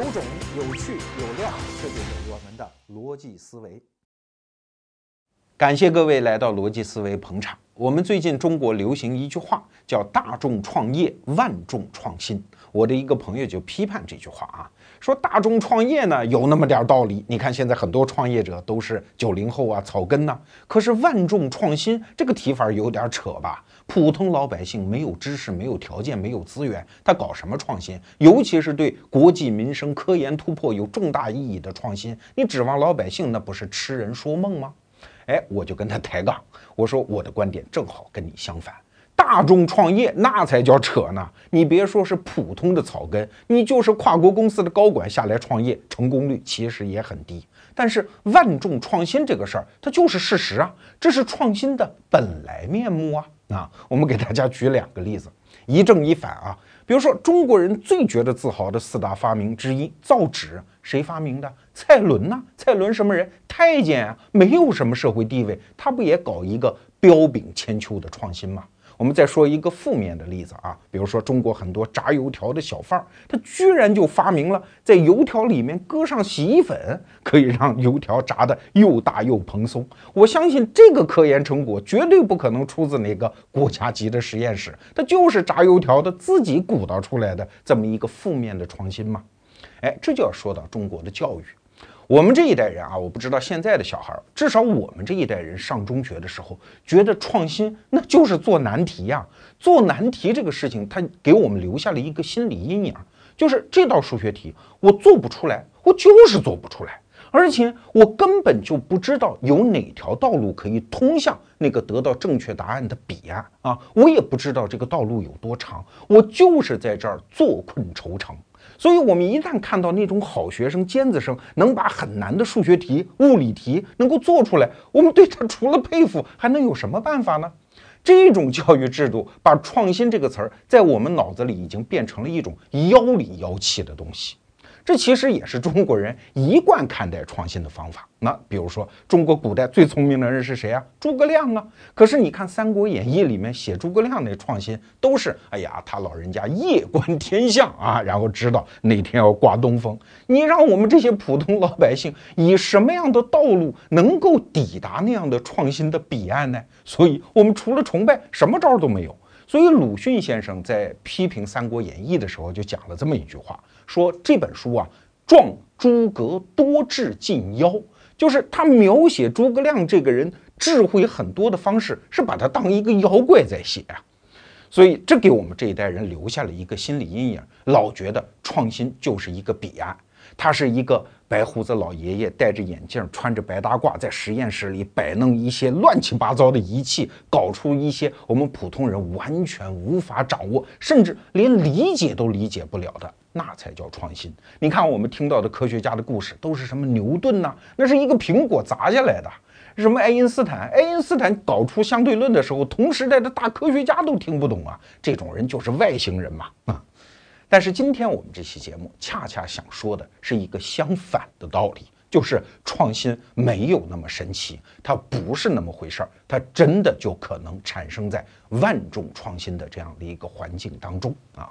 有种、有趣、有料，这就是我们的逻辑思维。感谢各位来到逻辑思维捧场。我们最近中国流行一句话，叫“大众创业，万众创新”。我的一个朋友就批判这句话啊，说大众创业呢有那么点道理。你看现在很多创业者都是九零后啊，草根呐。可是万众创新这个提法有点扯吧？普通老百姓没有知识、没有条件、没有资源，他搞什么创新？尤其是对国计民生、科研突破有重大意义的创新，你指望老百姓，那不是痴人说梦吗？哎，我就跟他抬杠，我说我的观点正好跟你相反。大众创业那才叫扯呢！你别说是普通的草根，你就是跨国公司的高管下来创业，成功率其实也很低。但是万众创新这个事儿，它就是事实啊，这是创新的本来面目啊！啊，我们给大家举两个例子，一正一反啊。比如说中国人最觉得自豪的四大发明之一，造纸，谁发明的？蔡伦呢。蔡伦什么人？太监啊，没有什么社会地位，他不也搞一个彪炳千秋的创新吗？我们再说一个负面的例子啊，比如说中国很多炸油条的小贩儿，他居然就发明了在油条里面搁上洗衣粉，可以让油条炸得又大又蓬松。我相信这个科研成果绝对不可能出自哪个国家级的实验室，它就是炸油条的自己鼓捣出来的这么一个负面的创新嘛。哎，这就要说到中国的教育。我们这一代人啊，我不知道现在的小孩儿，至少我们这一代人上中学的时候，觉得创新那就是做难题呀。做难题这个事情，它给我们留下了一个心理阴影，就是这道数学题我做不出来，我就是做不出来，而且我根本就不知道有哪条道路可以通向那个得到正确答案的彼岸啊，我也不知道这个道路有多长，我就是在这儿坐困愁城。所以，我们一旦看到那种好学生、尖子生能把很难的数学题、物理题能够做出来，我们对他除了佩服，还能有什么办法呢？这种教育制度把“创新”这个词儿在我们脑子里已经变成了一种妖里妖气的东西。这其实也是中国人一贯看待创新的方法。那比如说，中国古代最聪明的人是谁啊？诸葛亮啊。可是你看《三国演义》里面写诸葛亮那创新，都是哎呀，他老人家夜观天象啊，然后知道哪天要刮东风。你让我们这些普通老百姓以什么样的道路能够抵达那样的创新的彼岸呢？所以我们除了崇拜，什么招都没有。所以鲁迅先生在批评《三国演义》的时候，就讲了这么一句话。说这本书啊，壮诸葛多智近妖，就是他描写诸葛亮这个人智慧很多的方式，是把他当一个妖怪在写啊。所以这给我们这一代人留下了一个心理阴影，老觉得创新就是一个彼岸，他是一个白胡子老爷爷，戴着眼镜，穿着白大褂，在实验室里摆弄一些乱七八糟的仪器，搞出一些我们普通人完全无法掌握，甚至连理解都理解不了的。那才叫创新。你看，我们听到的科学家的故事都是什么牛顿呐？那是一个苹果砸下来的。什么爱因斯坦？爱因斯坦搞出相对论的时候，同时代的大科学家都听不懂啊。这种人就是外星人嘛啊！但是今天我们这期节目恰恰想说的是一个相反的道理，就是创新没有那么神奇，它不是那么回事儿，它真的就可能产生在万众创新的这样的一个环境当中啊。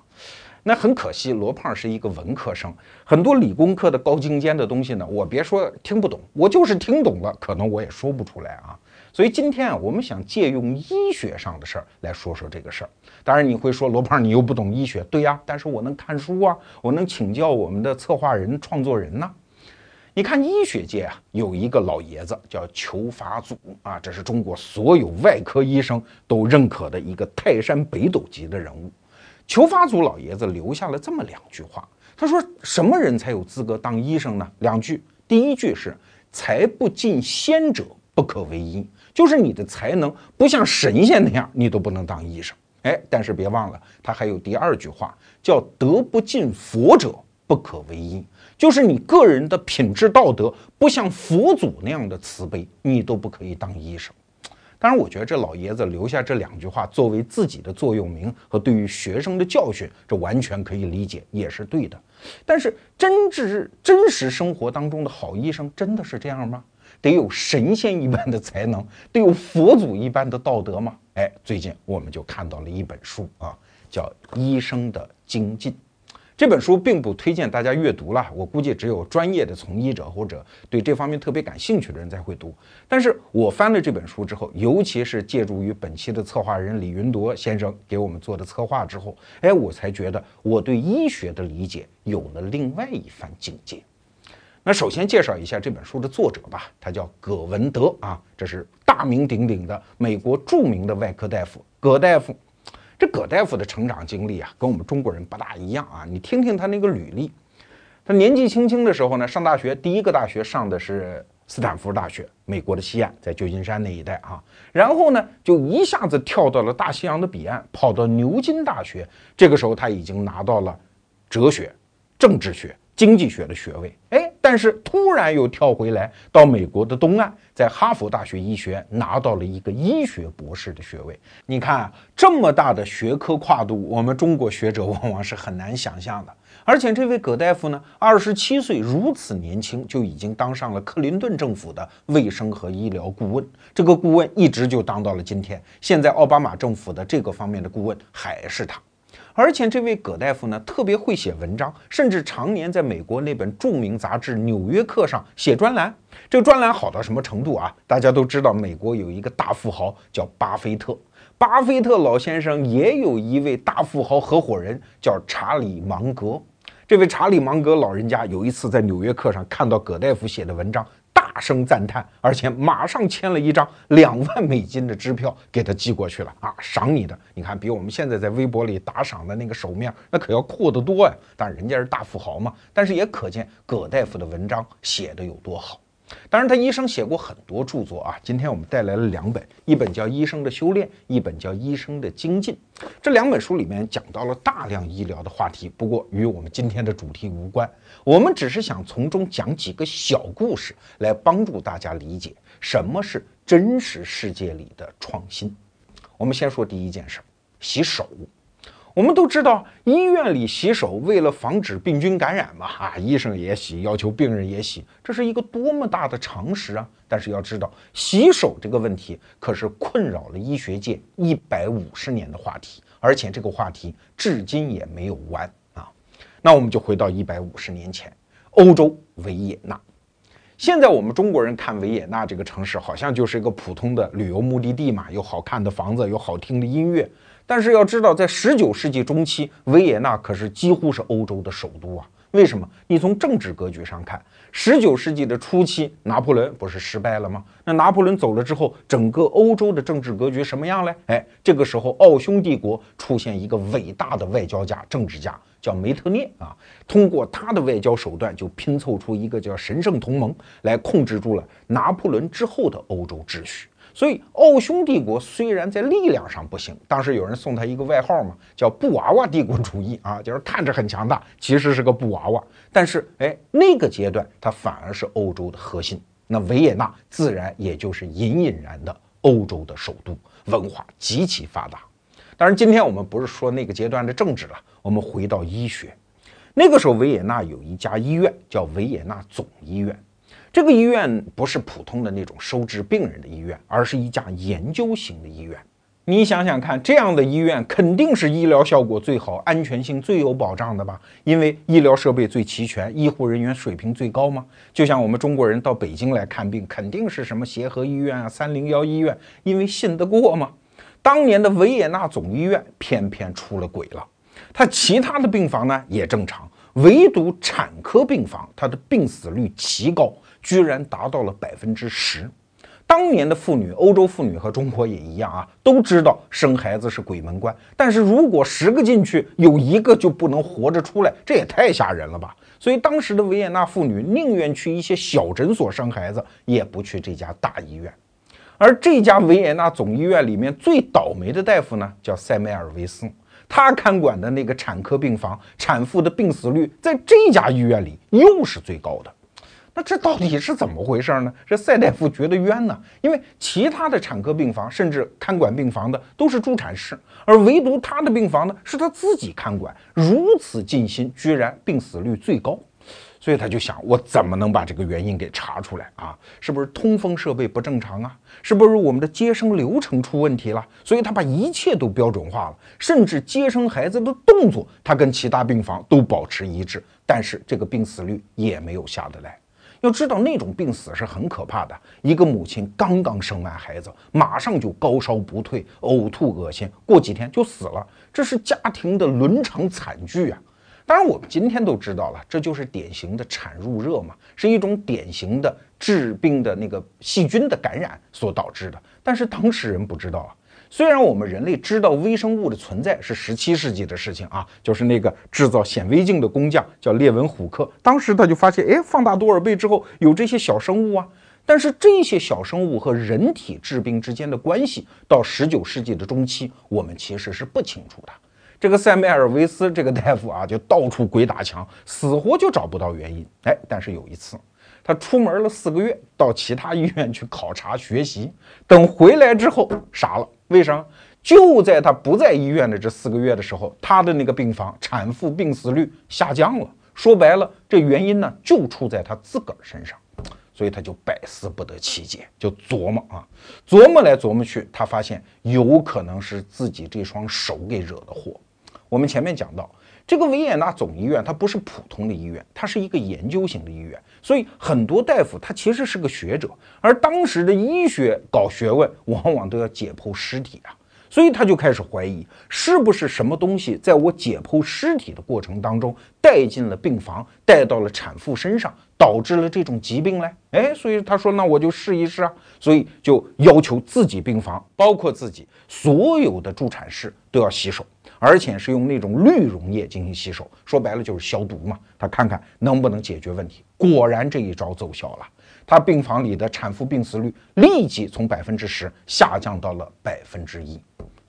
那很可惜，罗胖是一个文科生，很多理工科的高精尖的东西呢，我别说听不懂，我就是听懂了，可能我也说不出来啊。所以今天啊，我们想借用医学上的事儿来说说这个事儿。当然你会说，罗胖你又不懂医学，对呀，但是我能看书啊，我能请教我们的策划人、创作人呢。你看医学界啊，有一个老爷子叫裘法祖啊，这是中国所有外科医生都认可的一个泰山北斗级的人物。裘法祖老爷子留下了这么两句话，他说：“什么人才有资格当医生呢？”两句，第一句是“才不尽仙者不可为医”，就是你的才能不像神仙那样，你都不能当医生。哎，但是别忘了，他还有第二句话，叫“德不尽佛者不可为医”，就是你个人的品质道德不像佛祖那样的慈悲，你都不可以当医生。当然，我觉得这老爷子留下这两句话作为自己的座右铭和对于学生的教训，这完全可以理解，也是对的。但是，真挚真实生活当中的好医生真的是这样吗？得有神仙一般的才能，得有佛祖一般的道德吗？哎，最近我们就看到了一本书啊，叫《医生的精进》。这本书并不推荐大家阅读了，我估计只有专业的从医者或者对这方面特别感兴趣的人才会读。但是我翻了这本书之后，尤其是借助于本期的策划人李云铎先生给我们做的策划之后，哎，我才觉得我对医学的理解有了另外一番境界。那首先介绍一下这本书的作者吧，他叫葛文德啊，这是大名鼎鼎的美国著名的外科大夫葛大夫。这葛大夫的成长经历啊，跟我们中国人不大一样啊。你听听他那个履历，他年纪轻轻的时候呢，上大学第一个大学上的是斯坦福大学，美国的西岸，在旧金山那一带啊。然后呢，就一下子跳到了大西洋的彼岸，跑到牛津大学。这个时候他已经拿到了哲学、政治学、经济学的学位。哎，但是突然又跳回来到美国的东岸。在哈佛大学医学院拿到了一个医学博士的学位。你看这么大的学科跨度，我们中国学者往往是很难想象的。而且这位葛大夫呢，二十七岁，如此年轻就已经当上了克林顿政府的卫生和医疗顾问。这个顾问一直就当到了今天。现在奥巴马政府的这个方面的顾问还是他。而且这位葛大夫呢，特别会写文章，甚至常年在美国那本著名杂志《纽约客》上写专栏。这个专栏好到什么程度啊？大家都知道，美国有一个大富豪叫巴菲特，巴菲特老先生也有一位大富豪合伙人叫查理芒格。这位查理芒格老人家有一次在《纽约客》上看到葛大夫写的文章。声赞叹，而且马上签了一张两万美金的支票给他寄过去了啊，赏你的！你看，比我们现在在微博里打赏的那个手面，那可要阔得多呀。但人家是大富豪嘛，但是也可见葛大夫的文章写的有多好。当然，他一生写过很多著作啊。今天我们带来了两本，一本叫《医生的修炼》，一本叫《医生的精进》。这两本书里面讲到了大量医疗的话题，不过与我们今天的主题无关。我们只是想从中讲几个小故事，来帮助大家理解什么是真实世界里的创新。我们先说第一件事：洗手。我们都知道，医院里洗手为了防止病菌感染嘛，啊，医生也洗，要求病人也洗，这是一个多么大的常识啊！但是要知道，洗手这个问题可是困扰了医学界一百五十年的话题，而且这个话题至今也没有完啊！那我们就回到一百五十年前，欧洲维也纳。现在我们中国人看维也纳这个城市，好像就是一个普通的旅游目的地嘛，有好看的房子，有好听的音乐。但是要知道，在十九世纪中期，维也纳可是几乎是欧洲的首都啊。为什么？你从政治格局上看，十九世纪的初期，拿破仑不是失败了吗？那拿破仑走了之后，整个欧洲的政治格局什么样嘞？哎，这个时候，奥匈帝国出现一个伟大的外交家、政治家，叫梅特涅啊。通过他的外交手段，就拼凑出一个叫神圣同盟，来控制住了拿破仑之后的欧洲秩序。所以，奥匈帝国虽然在力量上不行，当时有人送他一个外号嘛，叫“布娃娃帝国主义”啊，就是看着很强大，其实是个布娃娃。但是，哎，那个阶段它反而是欧洲的核心，那维也纳自然也就是隐隐然的欧洲的首都，文化极其发达。当然，今天我们不是说那个阶段的政治了，我们回到医学。那个时候，维也纳有一家医院叫维也纳总医院。这个医院不是普通的那种收治病人的医院，而是一家研究型的医院。你想想看，这样的医院肯定是医疗效果最好、安全性最有保障的吧？因为医疗设备最齐全，医护人员水平最高吗？就像我们中国人到北京来看病，肯定是什么协和医院啊、三零幺医院，因为信得过吗？当年的维也纳总医院偏偏出了轨了，它其他的病房呢也正常，唯独产科病房，它的病死率奇高。居然达到了百分之十。当年的妇女，欧洲妇女和中国也一样啊，都知道生孩子是鬼门关。但是如果十个进去有一个就不能活着出来，这也太吓人了吧！所以当时的维也纳妇女宁愿去一些小诊所生孩子，也不去这家大医院。而这家维也纳总医院里面最倒霉的大夫呢，叫塞梅尔维斯，他看管的那个产科病房，产妇的病死率在这家医院里又是最高的。那这到底是怎么回事呢？这赛大夫觉得冤呢，因为其他的产科病房甚至看管病房的都是助产士，而唯独他的病房呢是他自己看管，如此尽心，居然病死率最高。所以他就想，我怎么能把这个原因给查出来啊？是不是通风设备不正常啊？是不是我们的接生流程出问题了？所以他把一切都标准化了，甚至接生孩子的动作，他跟其他病房都保持一致，但是这个病死率也没有下得来。要知道那种病死是很可怕的，一个母亲刚刚生完孩子，马上就高烧不退、呕吐、恶心，过几天就死了，这是家庭的伦常惨剧啊！当然，我们今天都知道了，这就是典型的产褥热嘛，是一种典型的致病的那个细菌的感染所导致的。但是当事人不知道啊。虽然我们人类知道微生物的存在是十七世纪的事情啊，就是那个制造显微镜的工匠叫列文虎克，当时他就发现，哎，放大多少倍之后有这些小生物啊。但是这些小生物和人体致病之间的关系，到十九世纪的中期，我们其实是不清楚的。这个塞缪尔维斯这个大夫啊，就到处鬼打墙，死活就找不到原因。哎，但是有一次。他出门了四个月，到其他医院去考察学习。等回来之后傻了，为啥？就在他不在医院的这四个月的时候，他的那个病房产妇病死率下降了。说白了，这原因呢就出在他自个儿身上，所以他就百思不得其解，就琢磨啊，琢磨来琢磨去，他发现有可能是自己这双手给惹的祸。我们前面讲到。这个维也纳总医院，它不是普通的医院，它是一个研究型的医院，所以很多大夫他其实是个学者，而当时的医学搞学问，往往都要解剖尸体啊，所以他就开始怀疑，是不是什么东西在我解剖尸体的过程当中带进了病房，带到了产妇身上，导致了这种疾病嘞？哎，所以他说，那我就试一试啊，所以就要求自己病房，包括自己所有的助产士都要洗手。而且是用那种氯溶液进行洗手，说白了就是消毒嘛。他看看能不能解决问题，果然这一招奏效了。他病房里的产妇病死率立即从百分之十下降到了百分之一。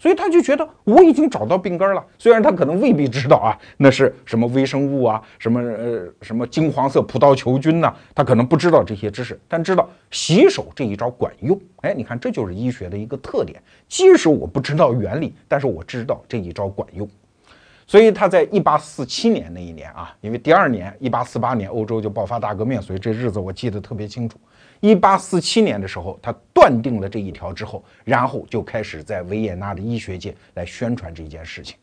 所以他就觉得我已经找到病根了，虽然他可能未必知道啊，那是什么微生物啊，什么呃什么金黄色葡萄球菌呐，他可能不知道这些知识，但知道洗手这一招管用。哎，你看这就是医学的一个特点，即使我不知道原理，但是我知道这一招管用。所以他在一八四七年那一年啊，因为第二年一八四八年欧洲就爆发大革命，所以这日子我记得特别清楚。一八四七年的时候，他断定了这一条之后，然后就开始在维也纳的医学界来宣传这件事情。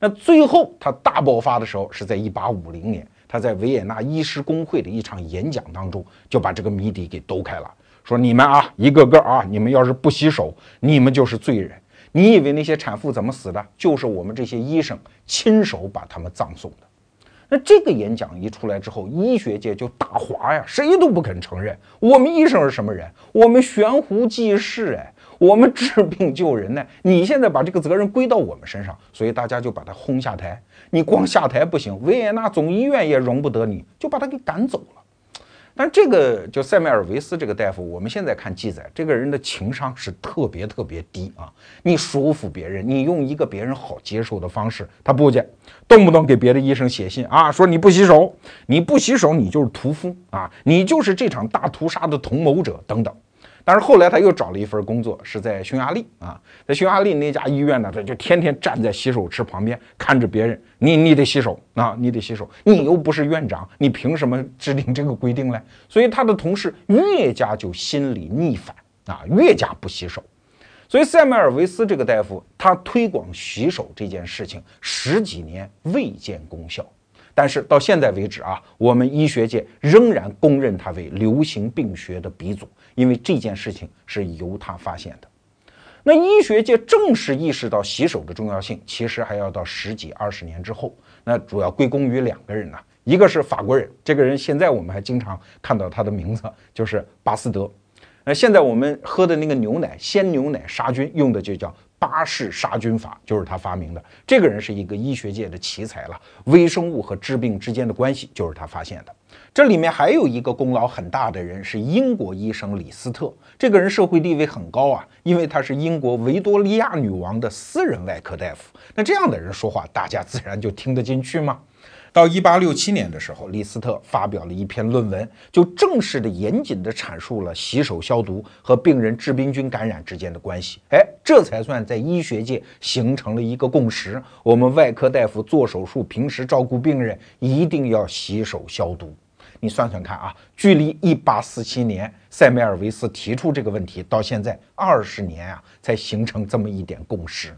那最后他大爆发的时候是在一八五零年，他在维也纳医师工会的一场演讲当中就把这个谜底给兜开了，说你们啊，一个个啊，你们要是不洗手，你们就是罪人。你以为那些产妇怎么死的？就是我们这些医生亲手把他们葬送的。那这个演讲一出来之后，医学界就大哗呀，谁都不肯承认我们医生是什么人，我们悬壶济世，哎，我们治病救人呢。你现在把这个责任归到我们身上，所以大家就把他轰下台。你光下台不行，维也纳总医院也容不得你，就把他给赶走了。但这个就塞缪尔维斯这个大夫，我们现在看记载，这个人的情商是特别特别低啊！你说服别人，你用一个别人好接受的方式，他不接，动不动给别的医生写信啊，说你不洗手，你不洗手，你就是屠夫啊，你就是这场大屠杀的同谋者等等。但是后来他又找了一份工作，是在匈牙利啊，在匈牙利那家医院呢，他就天天站在洗手池旁边看着别人，你你得洗手啊，你得洗手，你又不是院长，你凭什么制定这个规定嘞？所以他的同事越加就心里逆反啊，越加不洗手。所以塞缪尔维斯这个大夫，他推广洗手这件事情十几年未见功效。但是到现在为止啊，我们医学界仍然公认他为流行病学的鼻祖，因为这件事情是由他发现的。那医学界正式意识到洗手的重要性，其实还要到十几二十年之后。那主要归功于两个人呢，一个是法国人，这个人现在我们还经常看到他的名字，就是巴斯德。那现在我们喝的那个牛奶，鲜牛奶杀菌用的就叫。巴氏杀菌法就是他发明的。这个人是一个医学界的奇才了，微生物和治病之间的关系就是他发现的。这里面还有一个功劳很大的人是英国医生李斯特，这个人社会地位很高啊，因为他是英国维多利亚女王的私人外科大夫。那这样的人说话，大家自然就听得进去吗？到一八六七年的时候，李斯特发表了一篇论文，就正式的、严谨的阐述了洗手消毒和病人致病菌感染之间的关系。哎，这才算在医学界形成了一个共识：我们外科大夫做手术、平时照顾病人，一定要洗手消毒。你算算看啊，距离一八四七年塞梅尔维斯提出这个问题到现在二十年啊，才形成这么一点共识。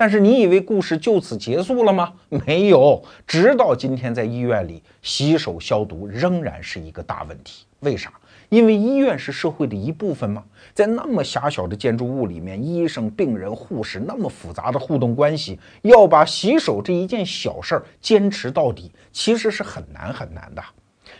但是你以为故事就此结束了吗？没有，直到今天，在医院里洗手消毒仍然是一个大问题。为啥？因为医院是社会的一部分吗？在那么狭小的建筑物里面，医生、病人、护士那么复杂的互动关系，要把洗手这一件小事儿坚持到底，其实是很难很难的。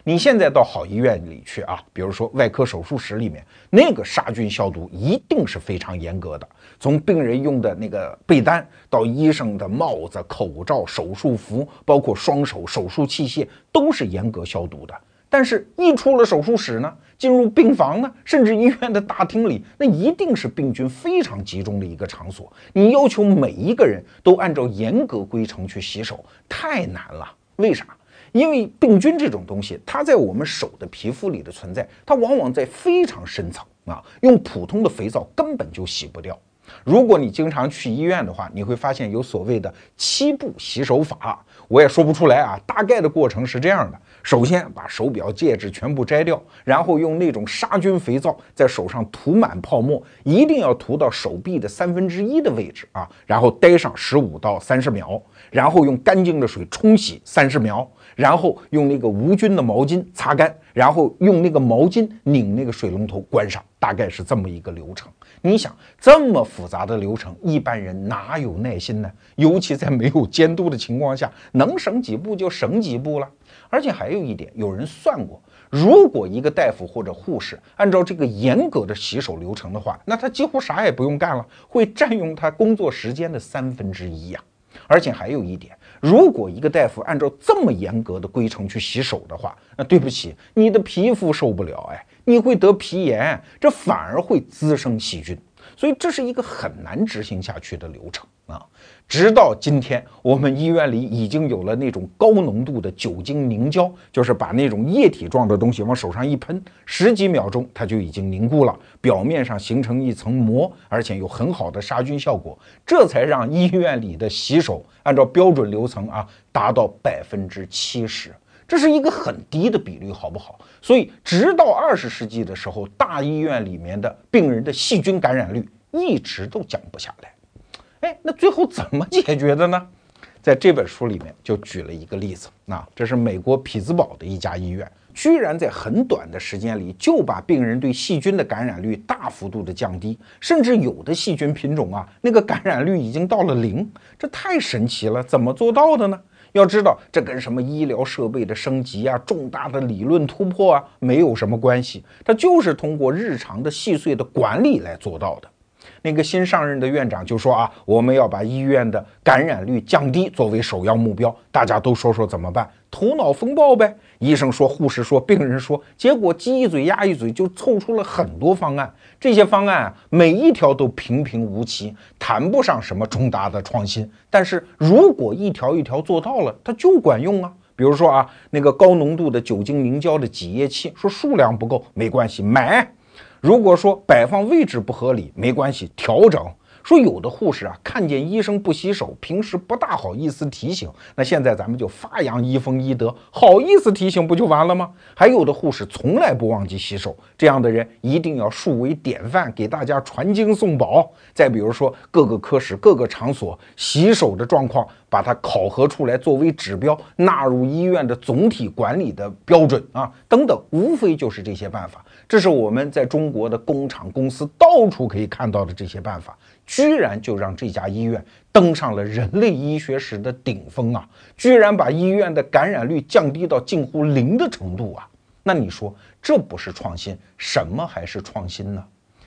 你现在到好医院里去啊，比如说外科手术室里面，那个杀菌消毒一定是非常严格的。从病人用的那个被单，到医生的帽子、口罩、手术服，包括双手、手术器械，都是严格消毒的。但是，一出了手术室呢，进入病房呢，甚至医院的大厅里，那一定是病菌非常集中的一个场所。你要求每一个人都按照严格规程去洗手，太难了。为啥？因为病菌这种东西，它在我们手的皮肤里的存在，它往往在非常深层啊，用普通的肥皂根本就洗不掉。如果你经常去医院的话，你会发现有所谓的七步洗手法，我也说不出来啊。大概的过程是这样的：首先把手表、戒指全部摘掉，然后用那种杀菌肥皂在手上涂满泡沫，一定要涂到手臂的三分之一的位置啊，然后待上十五到三十秒，然后用干净的水冲洗三十秒。然后用那个无菌的毛巾擦干，然后用那个毛巾拧那个水龙头关上，大概是这么一个流程。你想这么复杂的流程，一般人哪有耐心呢？尤其在没有监督的情况下，能省几步就省几步了。而且还有一点，有人算过，如果一个大夫或者护士按照这个严格的洗手流程的话，那他几乎啥也不用干了，会占用他工作时间的三分之一呀。而且还有一点。如果一个大夫按照这么严格的规程去洗手的话，那对不起，你的皮肤受不了，哎，你会得皮炎，这反而会滋生细菌，所以这是一个很难执行下去的流程啊。直到今天，我们医院里已经有了那种高浓度的酒精凝胶，就是把那种液体状的东西往手上一喷，十几秒钟它就已经凝固了，表面上形成一层膜，而且有很好的杀菌效果，这才让医院里的洗手按照标准流程啊达到百分之七十，这是一个很低的比率，好不好？所以，直到二十世纪的时候，大医院里面的病人的细菌感染率一直都降不下来。哎，那最后怎么解决的呢？在这本书里面就举了一个例子，那这是美国匹兹堡的一家医院，居然在很短的时间里就把病人对细菌的感染率大幅度的降低，甚至有的细菌品种啊，那个感染率已经到了零，这太神奇了！怎么做到的呢？要知道，这跟什么医疗设备的升级啊、重大的理论突破啊没有什么关系，它就是通过日常的细碎的管理来做到的。那个新上任的院长就说啊，我们要把医院的感染率降低作为首要目标。大家都说说怎么办？头脑风暴呗。医生说，护士说，病人说，结果鸡一嘴鸭一嘴，就凑出了很多方案。这些方案，每一条都平平无奇，谈不上什么重大的创新。但是如果一条一条做到了，它就管用啊。比如说啊，那个高浓度的酒精凝胶的挤液器，说数量不够没关系，买。如果说摆放位置不合理，没关系，调整。说有的护士啊，看见医生不洗手，平时不大好意思提醒。那现在咱们就发扬医风医德，好意思提醒不就完了吗？还有的护士从来不忘记洗手，这样的人一定要树为典范，给大家传经送宝。再比如说各个科室、各个场所洗手的状况，把它考核出来作为指标，纳入医院的总体管理的标准啊，等等，无非就是这些办法。这是我们在中国的工厂、公司到处可以看到的这些办法。居然就让这家医院登上了人类医学史的顶峰啊！居然把医院的感染率降低到近乎零的程度啊！那你说这不是创新，什么还是创新呢？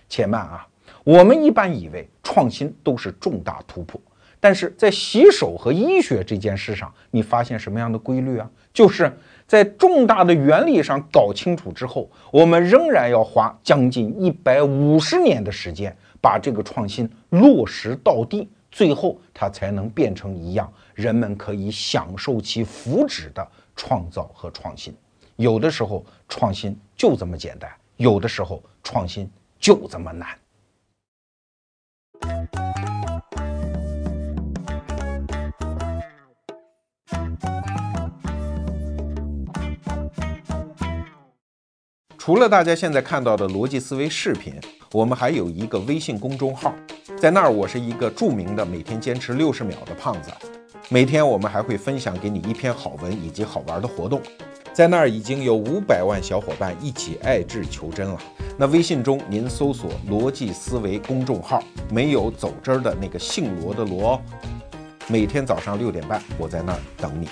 且慢啊！我们一般以为创新都是重大突破，但是在洗手和医学这件事上，你发现什么样的规律啊？就是在重大的原理上搞清楚之后，我们仍然要花将近一百五十年的时间。把这个创新落实到地，最后它才能变成一样人们可以享受其福祉的创造和创新。有的时候创新就这么简单，有的时候创新就这么难。除了大家现在看到的逻辑思维视频，我们还有一个微信公众号，在那儿我是一个著名的每天坚持六十秒的胖子。每天我们还会分享给你一篇好文以及好玩的活动，在那儿已经有五百万小伙伴一起爱智求真了。那微信中您搜索“逻辑思维”公众号，没有走之儿的那个姓罗的罗。每天早上六点半，我在那儿等你。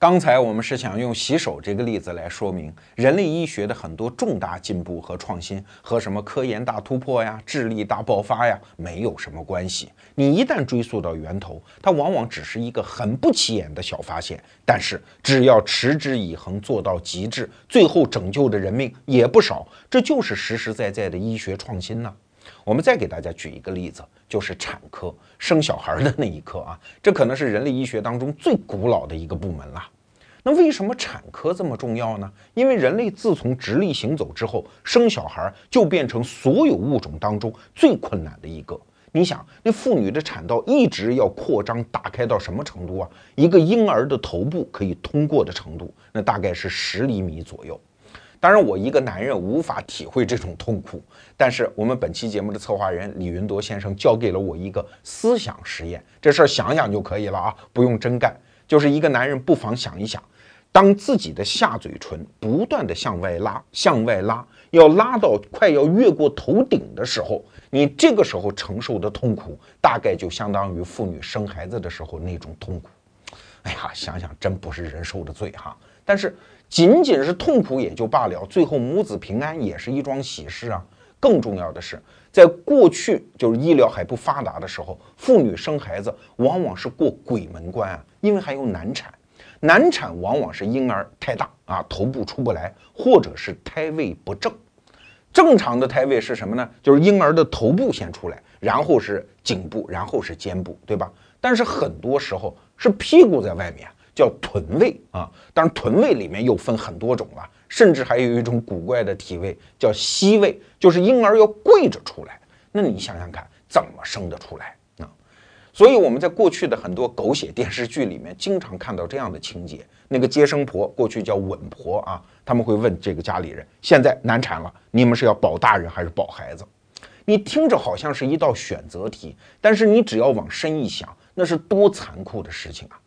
刚才我们是想用洗手这个例子来说明人类医学的很多重大进步和创新和什么科研大突破呀、智力大爆发呀没有什么关系。你一旦追溯到源头，它往往只是一个很不起眼的小发现，但是只要持之以恒做到极致，最后拯救的人命也不少。这就是实实在在的医学创新呢。我们再给大家举一个例子，就是产科生小孩的那一刻啊，这可能是人类医学当中最古老的一个部门了。那为什么产科这么重要呢？因为人类自从直立行走之后，生小孩就变成所有物种当中最困难的一个。你想，那妇女的产道一直要扩张打开到什么程度啊？一个婴儿的头部可以通过的程度，那大概是十厘米左右。当然，我一个男人无法体会这种痛苦。但是，我们本期节目的策划人李云铎先生教给了我一个思想实验，这事儿想想就可以了啊，不用真干。就是一个男人不妨想一想，当自己的下嘴唇不断的向外拉，向外拉，要拉到快要越过头顶的时候，你这个时候承受的痛苦，大概就相当于妇女生孩子的时候那种痛苦。哎呀，想想真不是人受的罪哈。但是。仅仅是痛苦也就罢了，最后母子平安也是一桩喜事啊。更重要的是，在过去就是医疗还不发达的时候，妇女生孩子往往是过鬼门关啊，因为还有难产。难产往往是婴儿太大啊，头部出不来，或者是胎位不正。正常的胎位是什么呢？就是婴儿的头部先出来，然后是颈部，然后是肩部，对吧？但是很多时候是屁股在外面。叫臀位啊，当然臀位里面又分很多种了，甚至还有一种古怪的体位叫膝位，就是婴儿要跪着出来。那你想想看，怎么生得出来啊？所以我们在过去的很多狗血电视剧里面，经常看到这样的情节：那个接生婆，过去叫稳婆啊，他们会问这个家里人，现在难产了，你们是要保大人还是保孩子？你听着好像是一道选择题，但是你只要往深一想，那是多残酷的事情啊！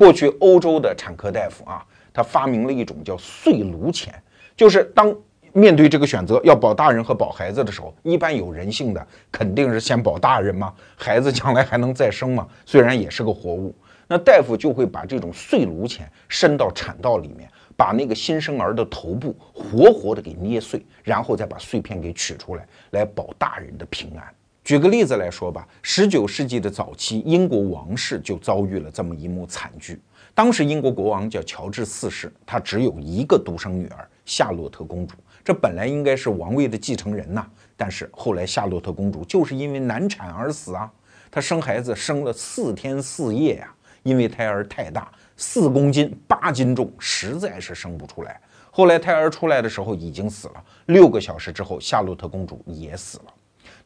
过去欧洲的产科大夫啊，他发明了一种叫碎颅钳，就是当面对这个选择要保大人和保孩子的时候，一般有人性的肯定是先保大人嘛，孩子将来还能再生嘛，虽然也是个活物，那大夫就会把这种碎颅钳伸到产道里面，把那个新生儿的头部活活的给捏碎，然后再把碎片给取出来，来保大人的平安。举个例子来说吧，十九世纪的早期，英国王室就遭遇了这么一幕惨剧。当时英国国王叫乔治四世，他只有一个独生女儿夏洛特公主，这本来应该是王位的继承人呐。但是后来夏洛特公主就是因为难产而死啊。她生孩子生了四天四夜呀，因为胎儿太大，四公斤八斤重，实在是生不出来。后来胎儿出来的时候已经死了，六个小时之后，夏洛特公主也死了。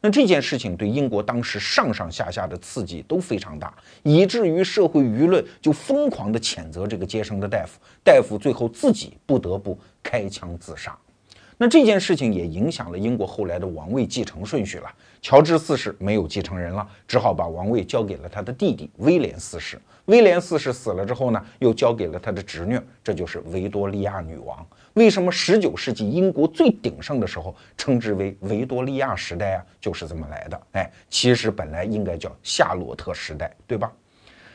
那这件事情对英国当时上上下下的刺激都非常大，以至于社会舆论就疯狂地谴责这个接生的大夫，大夫最后自己不得不开枪自杀。那这件事情也影响了英国后来的王位继承顺序了。乔治四世没有继承人了，只好把王位交给了他的弟弟威廉四世。威廉四世死了之后呢，又交给了他的侄女，这就是维多利亚女王。为什么十九世纪英国最鼎盛的时候称之为维多利亚时代啊？就是这么来的。哎，其实本来应该叫夏洛特时代，对吧？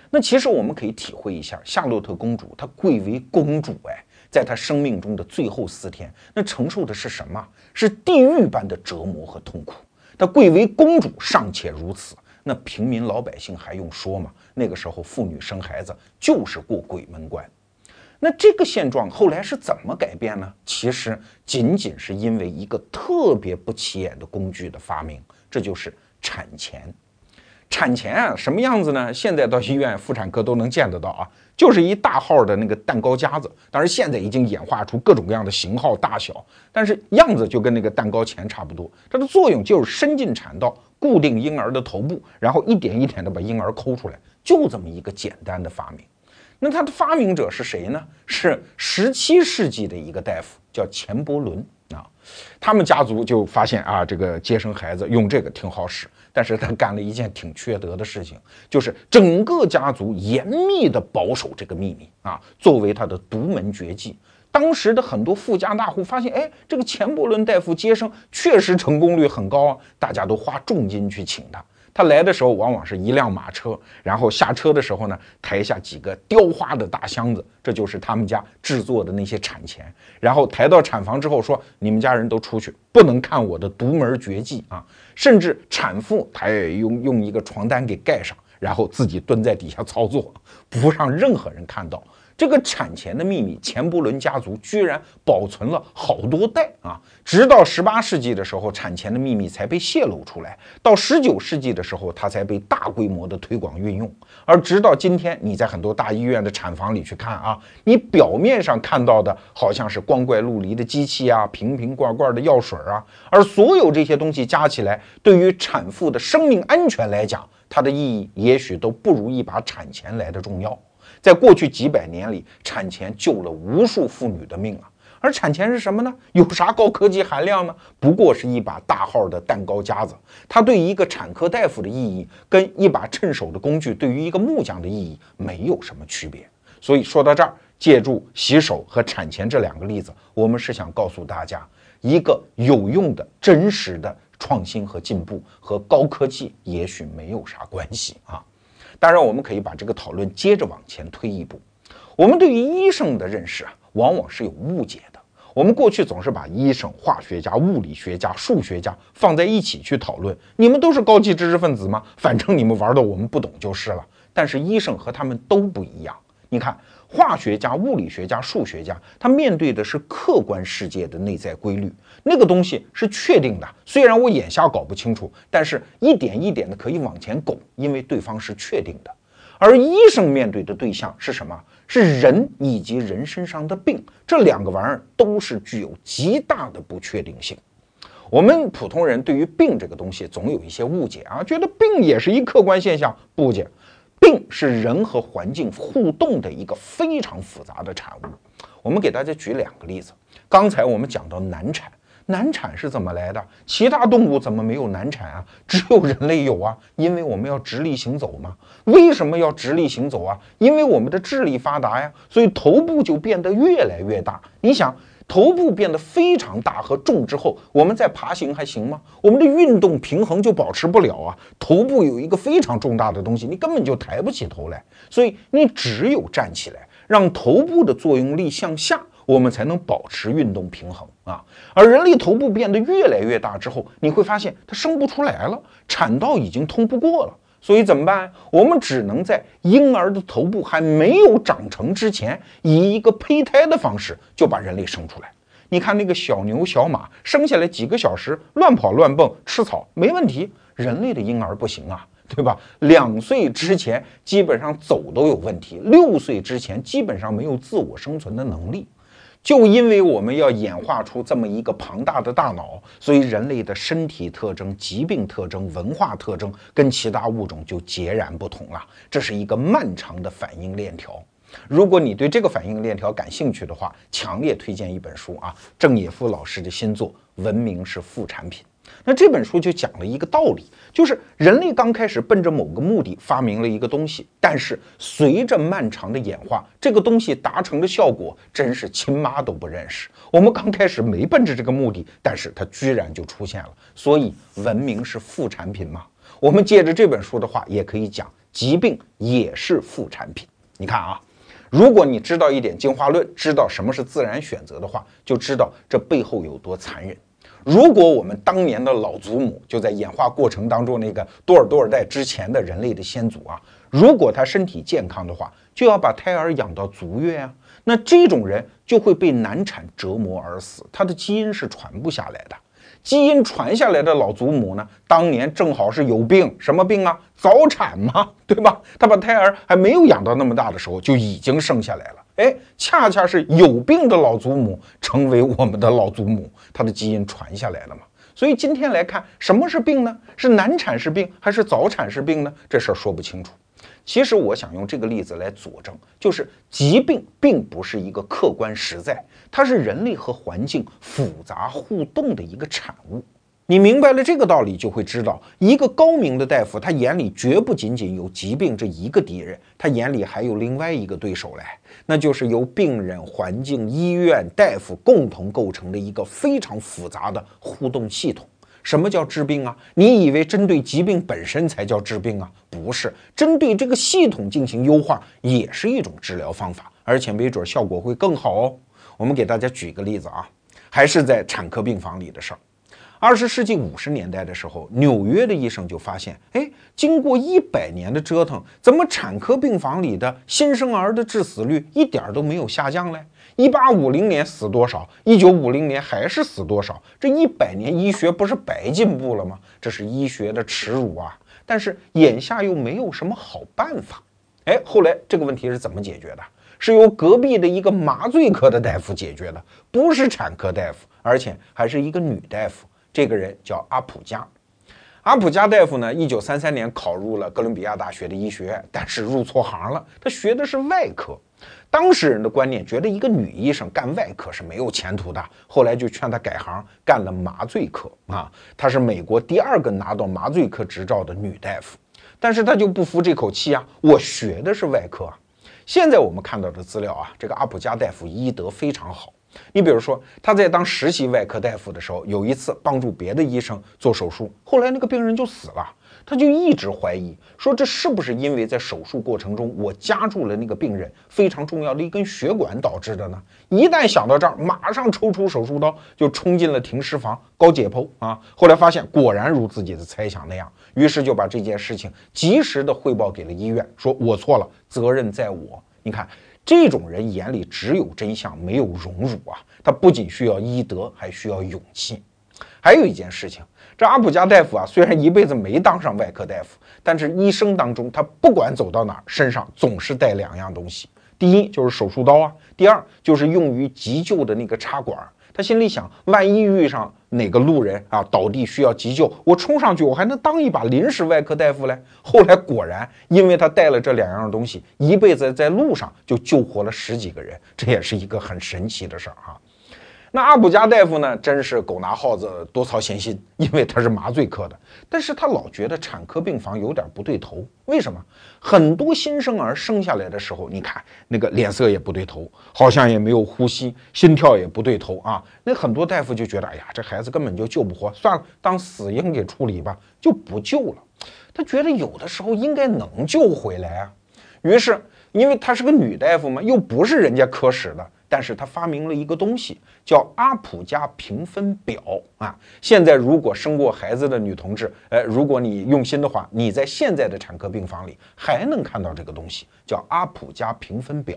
那其实我们可以体会一下，夏洛特公主她贵为公主，哎，在她生命中的最后四天，那承受的是什么？是地狱般的折磨和痛苦。她贵为公主尚且如此，那平民老百姓还用说吗？那个时候妇女生孩子就是过鬼门关。那这个现状后来是怎么改变呢？其实仅仅是因为一个特别不起眼的工具的发明，这就是产钳。产钳啊，什么样子呢？现在到医院妇产科都能见得到啊，就是一大号的那个蛋糕夹子。当然现在已经演化出各种各样的型号、大小，但是样子就跟那个蛋糕钳差不多。它的作用就是伸进产道，固定婴儿的头部，然后一点一点的把婴儿抠出来，就这么一个简单的发明。那它的发明者是谁呢？是十七世纪的一个大夫，叫钱伯伦啊。他们家族就发现啊，这个接生孩子用这个挺好使。但是他干了一件挺缺德的事情，就是整个家族严密的保守这个秘密啊，作为他的独门绝技。当时的很多富家大户发现，哎，这个钱伯伦大夫接生确实成功率很高啊，大家都花重金去请他。他来的时候往往是一辆马车，然后下车的时候呢，抬下几个雕花的大箱子，这就是他们家制作的那些产钱。然后抬到产房之后说：“你们家人都出去，不能看我的独门绝技啊！”甚至产妇她也用用一个床单给盖上，然后自己蹲在底下操作，不让任何人看到。这个产钱的秘密，钱伯伦家族居然保存了好多代啊！直到十八世纪的时候，产钱的秘密才被泄露出来；到十九世纪的时候，它才被大规模的推广运用。而直到今天，你在很多大医院的产房里去看啊，你表面上看到的好像是光怪陆离的机器啊，瓶瓶罐罐的药水啊，而所有这些东西加起来，对于产妇的生命安全来讲，它的意义也许都不如一把产钱来的重要。在过去几百年里，产前救了无数妇女的命啊！而产前是什么呢？有啥高科技含量呢？不过是一把大号的蛋糕夹子。它对于一个产科大夫的意义，跟一把趁手的工具对于一个木匠的意义没有什么区别。所以说到这儿，借助洗手和产前这两个例子，我们是想告诉大家，一个有用的、真实的创新和进步和高科技也许没有啥关系啊。当然，我们可以把这个讨论接着往前推一步。我们对于医生的认识啊，往往是有误解的。我们过去总是把医生、化学家、物理学家、数学家放在一起去讨论。你们都是高级知识分子吗？反正你们玩的我们不懂就是了。但是医生和他们都不一样。你看。化学家、物理学家、数学家，他面对的是客观世界的内在规律，那个东西是确定的。虽然我眼下搞不清楚，但是一点一点的可以往前拱，因为对方是确定的。而医生面对的对象是什么？是人以及人身上的病，这两个玩意儿都是具有极大的不确定性。我们普通人对于病这个东西总有一些误解啊，觉得病也是一客观现象，不解。病是人和环境互动的一个非常复杂的产物。我们给大家举两个例子。刚才我们讲到难产，难产是怎么来的？其他动物怎么没有难产啊？只有人类有啊，因为我们要直立行走嘛。为什么要直立行走啊？因为我们的智力发达呀，所以头部就变得越来越大。你想。头部变得非常大和重之后，我们再爬行还行吗？我们的运动平衡就保持不了啊！头部有一个非常重大的东西，你根本就抬不起头来，所以你只有站起来，让头部的作用力向下，我们才能保持运动平衡啊！而人类头部变得越来越大之后，你会发现它生不出来了，产道已经通不过了。所以怎么办？我们只能在婴儿的头部还没有长成之前，以一个胚胎的方式就把人类生出来。你看那个小牛、小马生下来几个小时，乱跑乱蹦，吃草没问题。人类的婴儿不行啊，对吧？两岁之前基本上走都有问题，六岁之前基本上没有自我生存的能力。就因为我们要演化出这么一个庞大的大脑，所以人类的身体特征、疾病特征、文化特征跟其他物种就截然不同了。这是一个漫长的反应链条。如果你对这个反应链条感兴趣的话，强烈推荐一本书啊，郑也夫老师的新作《文明是副产品》。那这本书就讲了一个道理，就是人类刚开始奔着某个目的发明了一个东西，但是随着漫长的演化，这个东西达成的效果真是亲妈都不认识。我们刚开始没奔着这个目的，但是它居然就出现了。所以文明是副产品吗？我们借着这本书的话，也可以讲，疾病也是副产品。你看啊，如果你知道一点进化论，知道什么是自然选择的话，就知道这背后有多残忍。如果我们当年的老祖母就在演化过程当中那个多尔多尔代之前的人类的先祖啊，如果他身体健康的话，就要把胎儿养到足月啊，那这种人就会被难产折磨而死，他的基因是传不下来的。基因传下来的老祖母呢，当年正好是有病，什么病啊？早产嘛，对吧？他把胎儿还没有养到那么大的时候就已经生下来了。哎，恰恰是有病的老祖母成为我们的老祖母，她的基因传下来了嘛。所以今天来看，什么是病呢？是难产是病还是早产是病呢？这事儿说不清楚。其实我想用这个例子来佐证，就是疾病并不是一个客观实在，它是人类和环境复杂互动的一个产物。你明白了这个道理，就会知道，一个高明的大夫，他眼里绝不仅仅有疾病这一个敌人，他眼里还有另外一个对手嘞，那就是由病人、环境、医院、大夫共同构成的一个非常复杂的互动系统。什么叫治病啊？你以为针对疾病本身才叫治病啊？不是，针对这个系统进行优化也是一种治疗方法，而且没准效果会更好哦。我们给大家举个例子啊，还是在产科病房里的事儿。二十世纪五十年代的时候，纽约的医生就发现，哎，经过一百年的折腾，怎么产科病房里的新生儿的致死率一点都没有下降嘞？一八五零年死多少，一九五零年还是死多少？这一百年医学不是白进步了吗？这是医学的耻辱啊！但是眼下又没有什么好办法。哎，后来这个问题是怎么解决的？是由隔壁的一个麻醉科的大夫解决的，不是产科大夫，而且还是一个女大夫。这个人叫阿普加，阿普加大夫呢，一九三三年考入了哥伦比亚大学的医学院，但是入错行了，他学的是外科。当时人的观念觉得一个女医生干外科是没有前途的，后来就劝他改行干了麻醉科啊。她是美国第二个拿到麻醉科执照的女大夫，但是她就不服这口气啊，我学的是外科啊。现在我们看到的资料啊，这个阿普加大夫医德非常好。你比如说，他在当实习外科大夫的时候，有一次帮助别的医生做手术，后来那个病人就死了，他就一直怀疑，说这是不是因为在手术过程中我夹住了那个病人非常重要的一根血管导致的呢？一旦想到这儿，马上抽出手术刀就冲进了停尸房搞解剖啊！后来发现果然如自己的猜想那样，于是就把这件事情及时的汇报给了医院，说我错了，责任在我。你看。这种人眼里只有真相，没有荣辱啊！他不仅需要医德，还需要勇气。还有一件事情，这阿普加大夫啊，虽然一辈子没当上外科大夫，但是一生当中，他不管走到哪儿，身上总是带两样东西：第一就是手术刀啊，第二就是用于急救的那个插管。他心里想，万一遇上哪个路人啊倒地需要急救，我冲上去，我还能当一把临时外科大夫嘞。后来果然，因为他带了这两样东西，一辈子在路上就救活了十几个人，这也是一个很神奇的事儿哈。那阿卜加大夫呢，真是狗拿耗子多操闲心，因为他是麻醉科的，但是他老觉得产科病房有点不对头。为什么？很多新生儿生下来的时候，你看那个脸色也不对头，好像也没有呼吸，心跳也不对头啊。那很多大夫就觉得，哎呀，这孩子根本就救不活，算了，当死婴给处理吧，就不救了。他觉得有的时候应该能救回来啊。于是，因为他是个女大夫嘛，又不是人家科室的。但是他发明了一个东西，叫阿普加评分表啊。现在如果生过孩子的女同志，呃，如果你用心的话，你在现在的产科病房里还能看到这个东西，叫阿普加评分表。